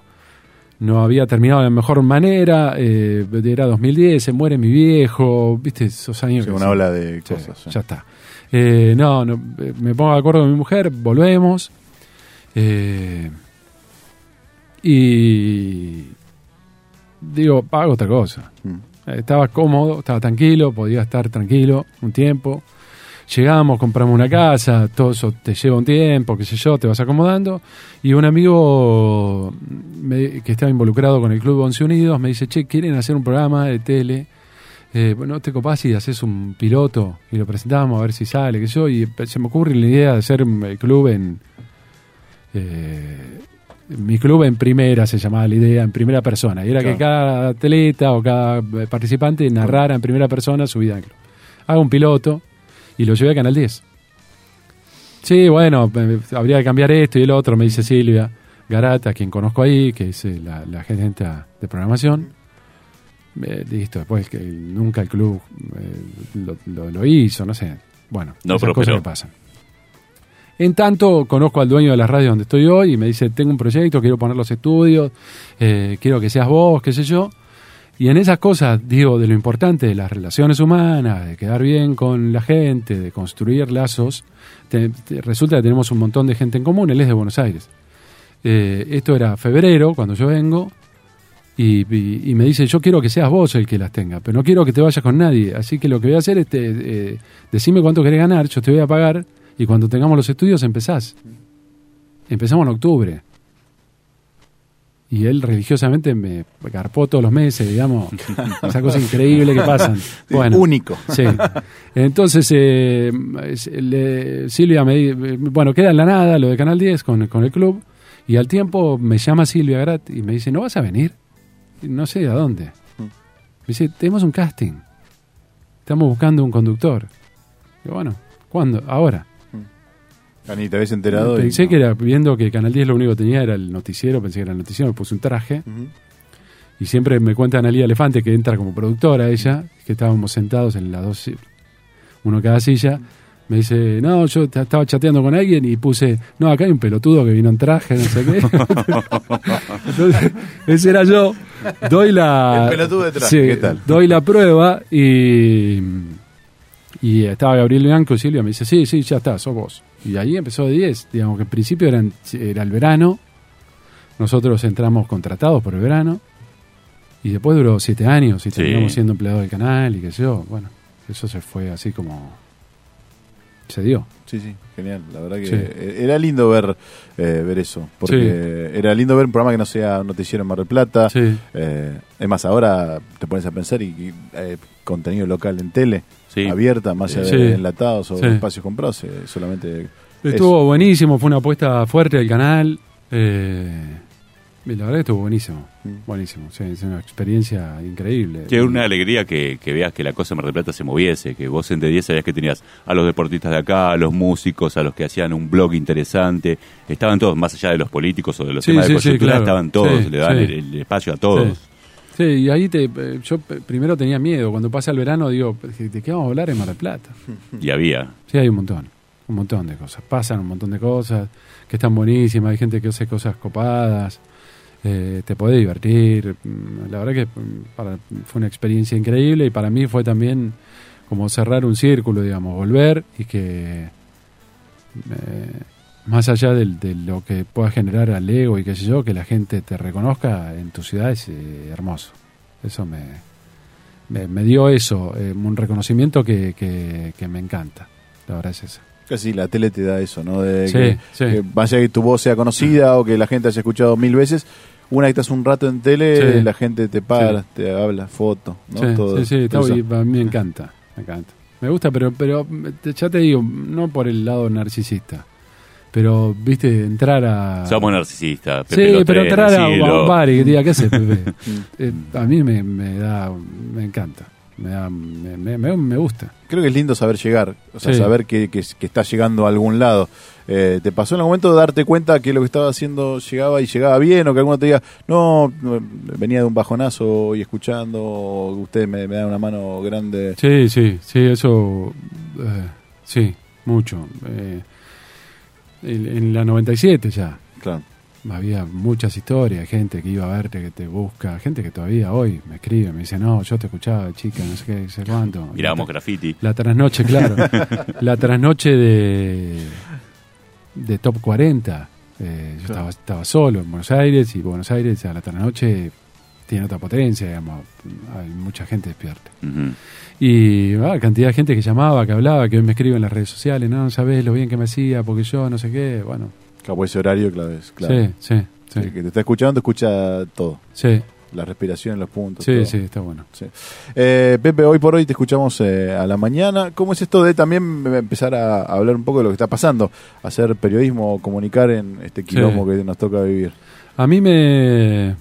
no había terminado de la mejor manera. eh, era 2010, se muere mi viejo, viste, esos años. Sí, que una ola de Sí, cosas. Ya está. Eh, no, no, me pongo de acuerdo con mi mujer, volvemos. eh, y digo, hago otra cosa. Mm. Estaba cómodo, estaba tranquilo, podía estar tranquilo un tiempo. Llegamos, compramos una casa, todo eso te lleva un tiempo, qué sé yo, te vas acomodando. Y un amigo me- que estaba involucrado con el Club Once Unidos me dice, che, ¿quieren hacer un programa de tele? Eh, bueno, te copás y haces un piloto y lo presentamos a ver si sale, qué sé yo. Y se me ocurre la idea de hacer el club en... eh, mi club en primera se llamaba la idea, en primera persona. Y era Claro. que cada atleta o cada eh, participante narrara en primera persona su vida en club. Hago un piloto y lo llevé a Canal 10. Sí, bueno, habría que cambiar esto y el otro, me dice Silvia Garata, quien conozco ahí, que es eh, la, la gerente de programación. Eh, listo, después que nunca el club eh, lo, lo- lo hizo, no sé. Bueno, No esas cosas prosperó. que pasan. En tanto, conozco al dueño de la radio donde estoy hoy y me dice, tengo un proyecto, quiero poner los estudios, eh, quiero que seas vos, qué sé yo. Y en esas cosas, digo, de lo importante de las relaciones humanas, de quedar bien con la gente, de construir lazos, resulta que tenemos un montón de gente en común, él es de Buenos Aires. Eh, esto era febrero, cuando yo vengo, y me dice, yo quiero que seas vos el que las tenga, pero no quiero que te vayas con nadie, así que lo que voy a hacer es, te- eh, decime cuánto querés ganar, yo te voy a pagar, y cuando tengamos los estudios empezás. Empezamos en octubre. Y él religiosamente me garpó todos los meses, digamos, esa cosa increíble que pasan. Bueno, Único. Sí. Entonces, eh, le- Silvia me di- bueno, queda en la nada lo de Canal 10 con, con el club, y al tiempo me llama Silvia Grat y me dice, ¿no vas a venir? Y No sé a dónde. Me dice, tenemos un casting. Estamos buscando un conductor. Y bueno, ¿cuándo? Ahora. Te habías enterado. y Pensé no. que era, viendo que Canal 10 lo único que tenía era el noticiero, pensé que era el noticiero, me puse un traje. Y siempre me cuenta Analia Elefante que entra como productora ella, que estábamos sentados en las dos, uno cada silla. Me dice, no, yo estaba chateando con alguien y puse, no, acá hay un pelotudo que vino en traje, no sé qué. Entonces, ese era yo. Doy la. El pelotudo de traje, Sí, ¿qué tal? Doy la prueba y. Y estaba Gabriel Bianco y Silvia me dice, sí, sí, ya está, sos vos. Y ahí empezó de 10. Digamos que en principio eran, era el verano. Nosotros entramos contratados por el verano. Y después duró siete años y Sí. terminamos siendo empleados del canal y qué sé yo. Bueno, eso se fue así como... Se dio. Sí, sí, genial. La verdad que Sí. eh, era lindo ver eh, ver eso. Porque era lindo ver un programa que no sea noticiero en Mar del Plata. Sí. Eh, es más, ahora te pones a pensar y, y, eh, contenido local en tele, Sí. abierta, más allá Sí. de enlatados o Sí. espacios comprados, eh, solamente... Estuvo buenísimo, fue una apuesta fuerte del canal. eh, la verdad que estuvo buenísimo. Mm. Buenísimo. Sí, es una experiencia increíble. Que una alegría que, que veas que la cosa en Mar del Plata se moviese, que vos en de 10 sabías que tenías a los deportistas de acá, a los músicos, a los que hacían un blog interesante, estaban todos, más allá de los políticos o de los Sí, temas sí, de sí, coyuntura, claro. estaban todos, Sí, le dan sí. el, el espacio a todos. Sí. Y ahí te, eh, yo primero tenía miedo. Cuando pasa el verano digo, ¿de qué vamos a hablar en Mar del Plata? Y había. Sí, hay un montón, un montón de cosas. Pasan un montón de cosas que están buenísimas. Hay gente que hace cosas copadas. eh, te podés divertir. Mm, La verdad que mm, para, fue una experiencia increíble y para mí fue también como cerrar un círculo, digamos, volver y que eh, más allá del- de, lo que pueda generar al ego y qué sé yo, que la gente te reconozca en tu ciudad es eh, hermoso. Eso me, me, me dio eso, eh, un reconocimiento que, que, que me encanta. La verdad es eso. Casi la tele te da eso, ¿no? De Sí, que, sí. que vaya que tu voz sea conocida o que la gente haya escuchado mil veces. Una que estás un rato en tele, Sí. la gente te para, Sí. te habla, foto, ¿no? Sí, Todo sí, sí, mí me encanta, me encanta. Me gusta, pero, pero ya te digo, no por el lado narcisista. Pero, viste, entrar a... Somos narcisistas. Sí, Pepe Los pero Tres, entrar a, un bar y que diga, ¿qué haces, Pepe? Eh, a mí me, me da, me encanta, me, da, me, me, gusta. Creo que es lindo saber llegar, o sea, Sí. saber que, que, que estás llegando a algún lado. Eh, ¿Te pasó en algún momento de darte cuenta que lo que estaba haciendo llegaba y llegaba bien? O que alguno te diga, no, no, venía de un bajonazo y escuchando, o ustedes me, me dan una mano grande. Sí, sí, sí, eso, eh, sí, mucho. Eh, en, en la 97 ya, Claro. había muchas historias, gente que iba a verte, que te busca, gente que todavía hoy me escribe, me dice, no, yo te escuchaba, chica, no sé qué, sé cuánto. Mirábamos graffiti. La trasnoche, claro. la trasnoche de, de Top 40. eh, yo estaba, estaba solo en Buenos Aires y Buenos Aires a la trasnoche tiene otra potencia, digamos. Hay mucha gente despierta. Ujú. Y ah, cantidad de gente que llamaba, que hablaba, que hoy me escribe en las redes sociales, no, sabes lo bien que me hacía, porque yo no sé qué. Bueno, Claro, ese horario, claro, es claro. sí, sí, sí. El que te está escuchando, escucha todo. Sí, La respiración, los puntos. sí, todo. sí, está bueno. Sí. Eh, Pepe, hoy por hoy te escuchamos eh, a la mañana. ¿Cómo es esto de también empezar a hablar un poco de lo que está pasando? Hacer periodismo, comunicar en este quilombo que nos toca vivir. A mí me,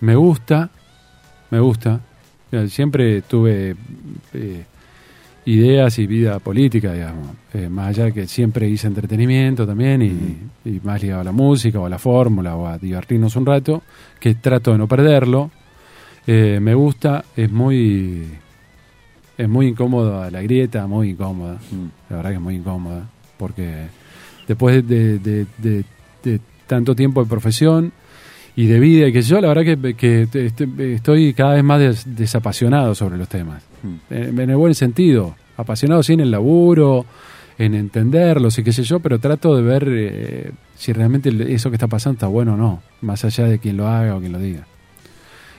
me gusta, me gusta. Siempre tuve eh, ideas y vida política, digamos. Eh, más allá de que siempre hice entretenimiento también y, y más ligado a la música o a la fórmula o a divertirnos un rato, que trato de no perderlo. Eh, me gusta, es muy, es muy incómoda la grieta, muy incómoda. La verdad que es muy incómoda, porque después de, de- de- de tanto tiempo de profesión y de vida y que yo, la verdad que, que te- este- estoy cada vez más des- desapasionado sobre los temas. Mm. En, en el buen sentido, apasionado sí en el laburo, en entenderlos y qué sé yo, pero trato de ver eh, si realmente eso que está pasando está bueno o no, más allá de quien lo haga o quien lo diga.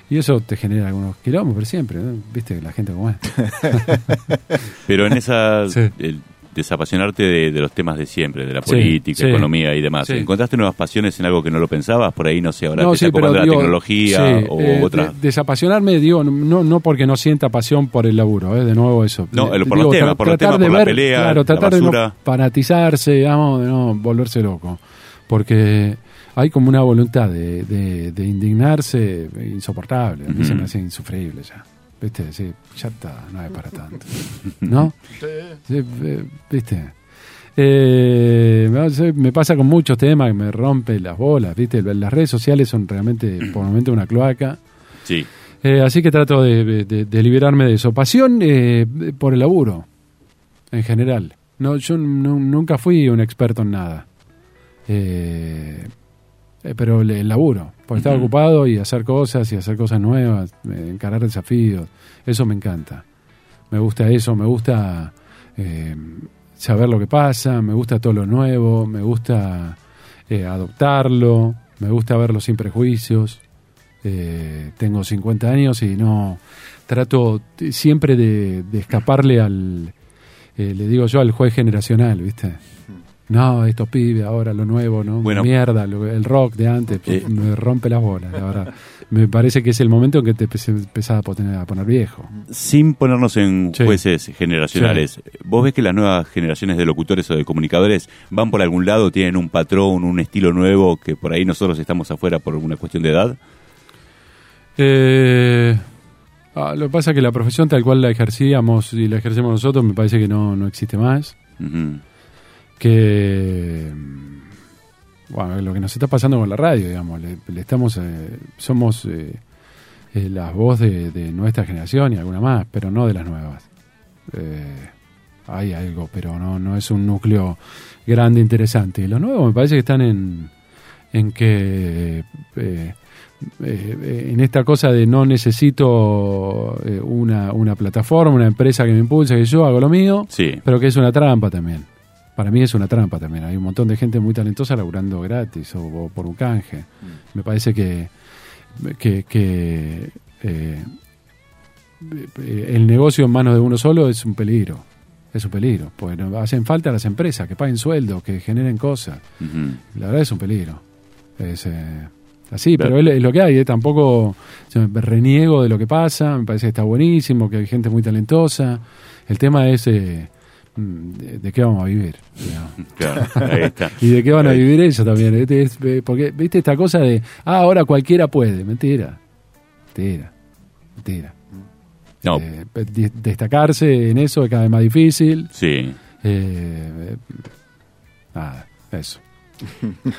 Y eso te genera algunos pero siempre, ¿no? viste la gente como es. Pero en esa. Sí. el desapasionarte de, de los temas de siempre, de la política, sí. economía y demás. Sí. ¿Encontraste nuevas pasiones en algo que no lo pensabas? Por ahí, no sé, ahora No, te pero la digo, tecnología o eh, otra. de- desapasionarme, digo, no, no porque no sienta pasión por el laburo, eh, de nuevo eso. No, Eh, por los temas, por los temas, por la ver- pelea, Claro, la tratar de no fanatizarse, digamos, de no volverse loco. Porque hay como una voluntad de, de- de indignarse insoportable. A mí se me hace insufrible ya. ¿Viste? Sí, ya está, no es para tanto. ¿No? Sí, eh, ¿Viste? Eh, me pasa con muchos temas que me rompe las bolas, ¿viste? Las redes sociales son realmente, por momentos, una cloaca. Sí. Eh, así que trato de, de- de liberarme de eso. Pasión eh, por el laburo, en general. No, yo nu- nunca fui un experto en nada. Eh, eh, pero el, el laburo, por estar ocupado y hacer cosas y hacer cosas nuevas, eh, encarar desafíos, eso me encanta. Me gusta eso, me gusta eh, saber lo que pasa, me gusta todo lo nuevo, me gusta eh, adoptarlo, me gusta verlo sin prejuicios. Eh, tengo 50 años y no trato siempre de, de escaparle al, eh, le digo yo, al juez generacional, ¿viste? No, estos pibes, ahora lo nuevo, ¿no? Bueno. Mierda, lo- el rock de antes, Eh. me rompe las bolas, la verdad. Me parece que es el momento en que te empe- empezás a poner, a poner viejo. Sin ponernos en Sí. jueces generacionales, ¿vos ves que las nuevas generaciones de locutores o de comunicadores van por algún lado, tienen un patrón, un estilo nuevo que por ahí nosotros estamos afuera por una cuestión de edad? Eh, ah, lo que pasa es que la profesión tal cual la ejercíamos y la ejercemos nosotros me parece que no, no existe más. Que mm, bueno, lo que nos está pasando con la radio, digamos, le, le estamos eh, somos eh, eh, la voz de, de nuestra generación y alguna más, pero no de las nuevas. Eh, hay algo, pero no, no es un núcleo grande interesante. Y los nuevos me parece que están en, en que eh, en esta cosa de no necesito una, una plataforma, una empresa que me impulse, que yo hago lo mío, Sí. pero que es una trampa también. Para mí es una trampa también. Hay un montón de gente muy talentosa laburando gratis o, o por un canje. Me parece que, que, que, eh, el negocio en manos de uno solo es un peligro. es un peligro. No- hacen falta las empresas que paguen sueldos, que generen cosas. La verdad es un peligro. Es eh, así, Claro. pero es, lo que hay. eh, Tampoco yo me reniego de lo que pasa. Me parece que está buenísimo, que hay gente muy talentosa. El tema es eh, mm, de, de qué vamos a vivir. Claro, ahí está. Y de qué van a vivir eso también. es- eh, porque, viste, esta cosa de, ah, ahora cualquiera puede. Mentira. Mentira. Mentira. No, Eh, de- destacarse en eso es cada vez más difícil. sí. Eh, nada, eso.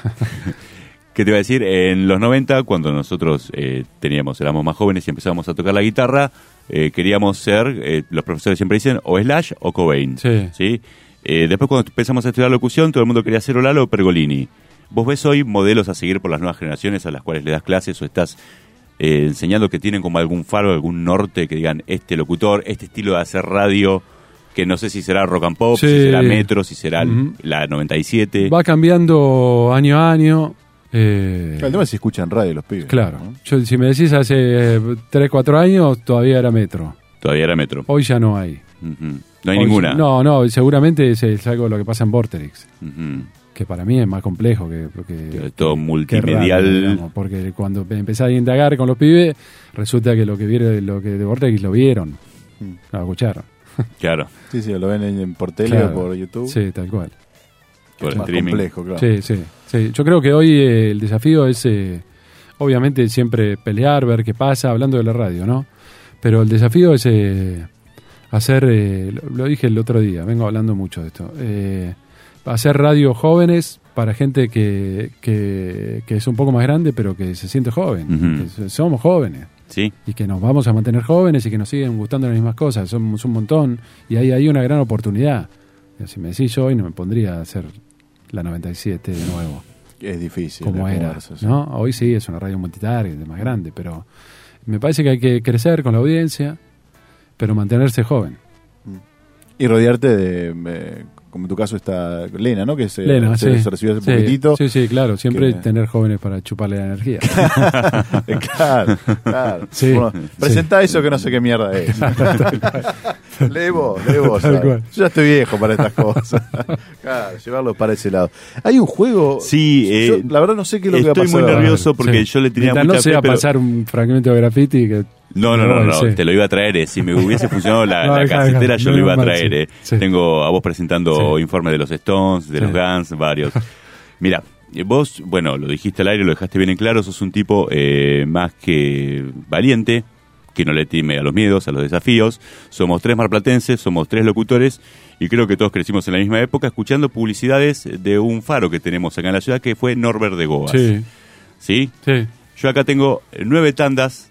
¿Qué te iba a decir? En los 90, cuando nosotros eh, teníamos, éramos más jóvenes y empezábamos a tocar la guitarra, eh, queríamos ser, eh, los profesores siempre dicen, o Slash o Cobain. Sí. Eh, después cuando empezamos a estudiar locución, todo el mundo quería ser o Lalo o Pergolini. ¿Vos ves hoy modelos a seguir por las nuevas generaciones a las cuales le das clases o estás enseñando que tienen como algún faro, algún norte que digan este locutor, este estilo de hacer radio, que no sé si será rock and pop, Sí. si será metro, si será Ujú. la 97? Va cambiando año a año. Eh, El tema es si escuchan radio los pibes. claro. ¿no? Yo, si me decís hace 3, 4 años, todavía era metro. Todavía era metro. Hoy ya no hay. No hay Hoy ninguna. ya- No, no, seguramente es, es algo de lo que pasa en Vorterix. Que para mí es más complejo que. que Es todo que multimedial. digamos, porque cuando empecé a indagar con los pibes, resulta que lo que vieron, lo que de Vorterix lo vieron. Mm. Lo escucharon. Claro, Sí, sí, lo ven en, por tele Claro. o por YouTube. Sí, tal cual. Por es más streaming. complejo, claro. Sí, sí, sí. Yo creo que hoy eh, el desafío es, eh, obviamente, siempre pelear, ver qué pasa, hablando de la radio, ¿no? Pero el desafío es eh, hacer, eh, lo, lo dije el otro día, vengo hablando mucho de esto, eh, hacer radio jóvenes para gente que, que, que es un poco más grande, pero que se siente joven. Que somos jóvenes Sí, y que nos vamos a mantener jóvenes y que nos siguen gustando las mismas cosas. Somos un montón y hay ahí una gran oportunidad. Si me decís yo hoy no me pondría a hacer la 97 de nuevo, Es difícil. como era. sí. ¿no? Hoy sí es una radio multitarget, más grande, pero me parece que hay que crecer con la audiencia, pero mantenerse joven. Y rodearte de, eh, como en tu caso está Lena, ¿no? Que se, Lena, se, sí. se recibió hace Sí, poquitito. Sí, sí, claro. Siempre Que- tener jóvenes para chuparle la energía. claro, claro. Sí, Bueno, sí. presenta eso que no sé qué mierda es. lee vos, lee vos. Yo ya estoy viejo para estas cosas. claro, llevarlo para ese lado. Hay un juego. Sí, eh, yo, la verdad no sé qué es lo que va a estoy muy nervioso Sí. porque yo le tenía Mientras mucha no sea fe, pero- pasar un fragmento de graffiti que... No, no, no, no, sí. te lo iba a traer. eh. Si me hubiese funcionado la, No, la deja, casetera, deja. yo No, lo iba a traer. eh. Sí. Tengo a vos presentando informes de los Stones, de los Guns, varios. Mira, eh, vos, bueno, lo dijiste al aire, lo dejaste bien en claro, sos un tipo eh, más que valiente, que no le teme a los miedos, a los desafíos. Somos tres marplatenses, somos tres locutores y creo que todos crecimos en la misma época escuchando publicidades de un faro que tenemos acá en la ciudad que fue Norbert de Goas. Sí, ¿Sí? sí. Yo acá tengo eh, nueve tandas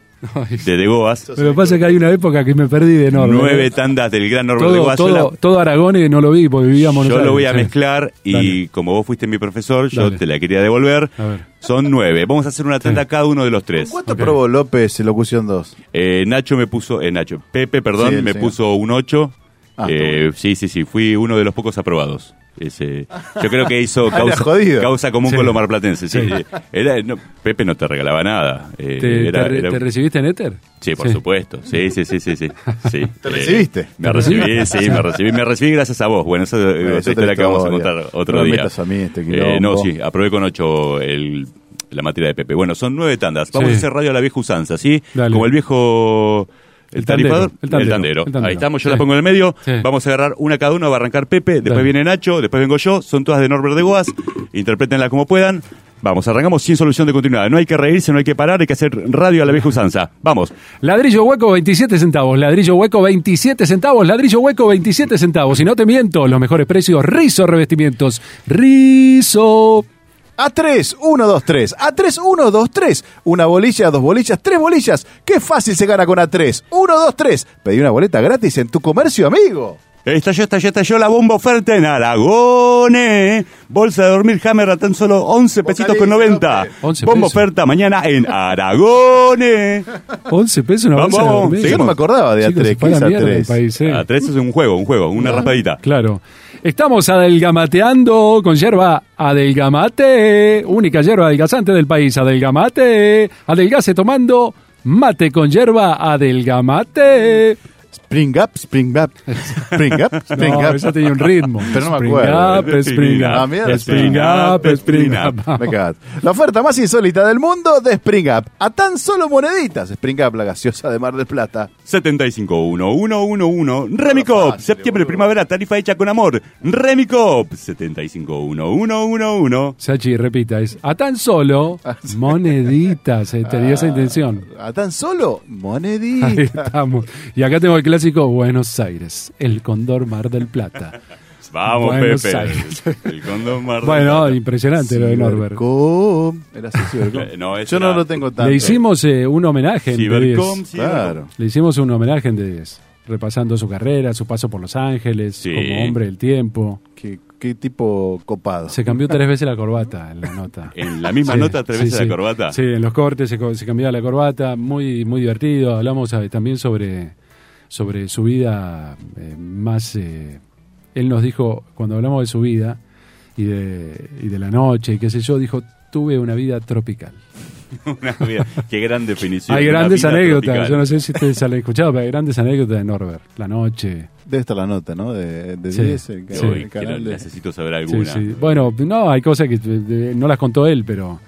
de De Goas. Pero pasa que hay una época que me perdí de Norbert. Nueve tandas del gran Norbert de Goas. Todo, la- todo Aragón y no lo vi porque vivíamos yo lo voy a mezclar y Dale. como vos fuiste mi profesor, yo Dale. te la quería devolver. A ver. Son nueve. Vamos a hacer una tanda cada uno de los tres. ¿Cuánto Ok. probó López en Locución 2? Eh, Nacho me puso, eh, Nacho, Pepe, perdón, Sí, me señor. puso un 8. Ah, Eh, sí, sí, sí, fui uno de los pocos aprobados. Ese, yo creo que hizo causa, causa común Sí. con los marplatenses. Sí. Sí. Era, no, Pepe no te regalaba nada. Eh, ¿Te, era- te re- era- te recibiste en Éter? Sí, por supuesto. Sí, sí, sí, sí, sí. ¿Te Eh, recibiste? Me ¿Te recibí, sí, me recibí. Me recibí gracias a vos. Bueno, esa es Bueno, esa historia que vamos a contar otro No día. a mí este Eh, no, sí, aprobé con ocho el, la materia de Pepe. Bueno, son nueve tandas. Vamos Sí. a hacer radio a la vieja usanza, ¿sí? Dale. Como el viejo... El, El tandero, tarifador, el tandero, tandero. el tandero. Ahí estamos, yo Sí. la pongo en el medio. Sí. Vamos a agarrar una cada uno, va a arrancar Pepe, después Dale. viene Nacho, después vengo yo. Son todas de Norbert de Goas. Interpretenla como puedan. Vamos, arrancamos sin solución de continuidad. No hay que reírse, no hay que parar, hay que hacer radio a la vieja usanza. Vamos. Ladrillo hueco 27 centavos, ladrillo hueco 27 centavos, ladrillo hueco 27 centavos. Y no te miento, los mejores precios, Rizo Revestimientos. Rizo. A3, 1, 2, 3. A3, 1, 2, 3. Una bolilla, dos bolillas, tres bolillas. Qué fácil se gana con A3. 1, 2, 3. Pedí una boleta gratis en tu comercio, amigo. Estalló, estalló, estalló la bomba oferta en Aragone. Bolsa de dormir Hammer a tan solo 11 pesitos con Vocalice, 90. López. 11 Bomba pesos. oferta mañana en Aragone. 11 pesos una Vamos, bolsa de vamos, dormir. Yo no me acordaba de Chicos, A3. se ¿Qué es la mierda el A3? país, eh. A tres es un juego, un juego, una raspadita. Claro. Estamos adelgamateando con yerba adelgamate, única yerba adelgazante del país, adelgamate, adelgase tomando mate con yerba adelgamate. Spring Up, Spring Up, Spring Up, Spring No, Up. eso tenía un ritmo. Pero no me Spring acuerdo. Up, Spring Ah, Up. Spring Up, Spring Up. Me cagaste. La oferta más insólita del mundo de Spring Up. A tan solo moneditas. Spring Up, la gaseosa de Mar del Plata. 75111 Remicop, septiembre, boludo. primavera, tarifa hecha con amor. Remicop, 75111 Sachi, repita, es a tan solo Ah, moneditas. eh, tenía esa intención. A tan solo Ahí moneditas. estamos. Y acá tengo el clásico Buenos Aires, el Condor Mar del Plata. Vamos, Buenos Pepe. Aires. El condón Mar del Bueno, Plata. impresionante lo de Norbert. Cibercom. Era así, Cibercom. No, Yo no lo tengo tanto. Le hicimos eh, un homenaje en Cibercom, D10. Cibercom. Claro. Le hicimos un homenaje en D10, repasando su carrera, su paso por Los Ángeles, Sí. como hombre del tiempo. Qué, qué tipo copado. Se cambió tres veces la corbata en la nota. En la misma Sí, nota, tres sí, veces sí. la corbata. Sí, en los cortes se, co- se cambiaba la corbata, muy muy divertido. Hablamos eh, también sobre, sobre su vida eh, más... eh, él nos dijo, cuando hablamos de su vida y de, y de la noche y qué sé yo, dijo, tuve una vida tropical. Una vida- Qué gran definición. hay grandes anécdotas, tropical. yo no sé si ustedes han escuchado, pero hay grandes anécdotas de Norbert. La noche. Debe estar la nota, ¿no? De, de Sí. 10, el, Sí. el canal de... Necesito saber alguna. sí. Bueno, no, hay cosas que eh, no las contó él, pero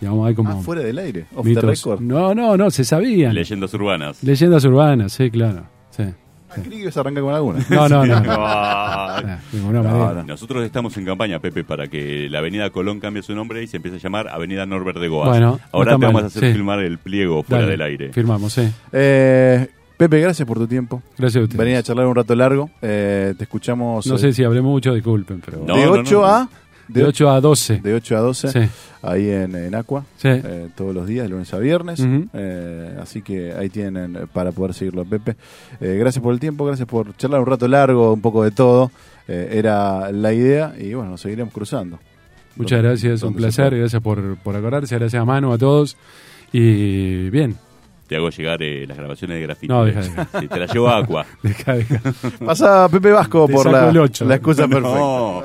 digamos, hay como... Ah, fuera del aire. Off the mitos. record. No, no, no, se sabían. Leyendas urbanas. Leyendas urbanas, sí, claro. Sí. Ah, creí que ibas a arrancar con alguna. No, no, no. no. Ah, No. Nosotros estamos en campaña, Pepe, para que la Avenida Colón cambie su nombre y se empiece a llamar Avenida Norbert de Goaz. Bueno, no Ahora te vamos mal, a hacer sí. filmar el pliego fuera Dale, del aire. Firmamos, sí. Eh, Pepe, gracias por tu tiempo. Gracias a ustedes. Venía a charlar un rato largo. Eh, te escuchamos No eh, sé si hablé mucho, disculpen, pero... No, de no, 8 no. a... de 8 a 12. de 8 a 12. Sí, Ahí en, en Aqua. sí. eh, todos los días, de lunes a viernes. Eh, así que ahí tienen eh, para poder seguirlo, Pepe. Eh, gracias por el tiempo, gracias por charlar un rato largo, un poco de todo. Eh, era la idea y bueno, nos seguiremos cruzando. Muchas Donde- gracias, un placer, gracias por, por acordarse, gracias a Manu, a todos. Y bien, Te hago llegar eh, las grabaciones de grafito. No, deja, deja. Sí, te las llevo a Aqua. deja, deja. Pasa Pepe Vasco Te por la, el ocho. la excusa perfecta. No.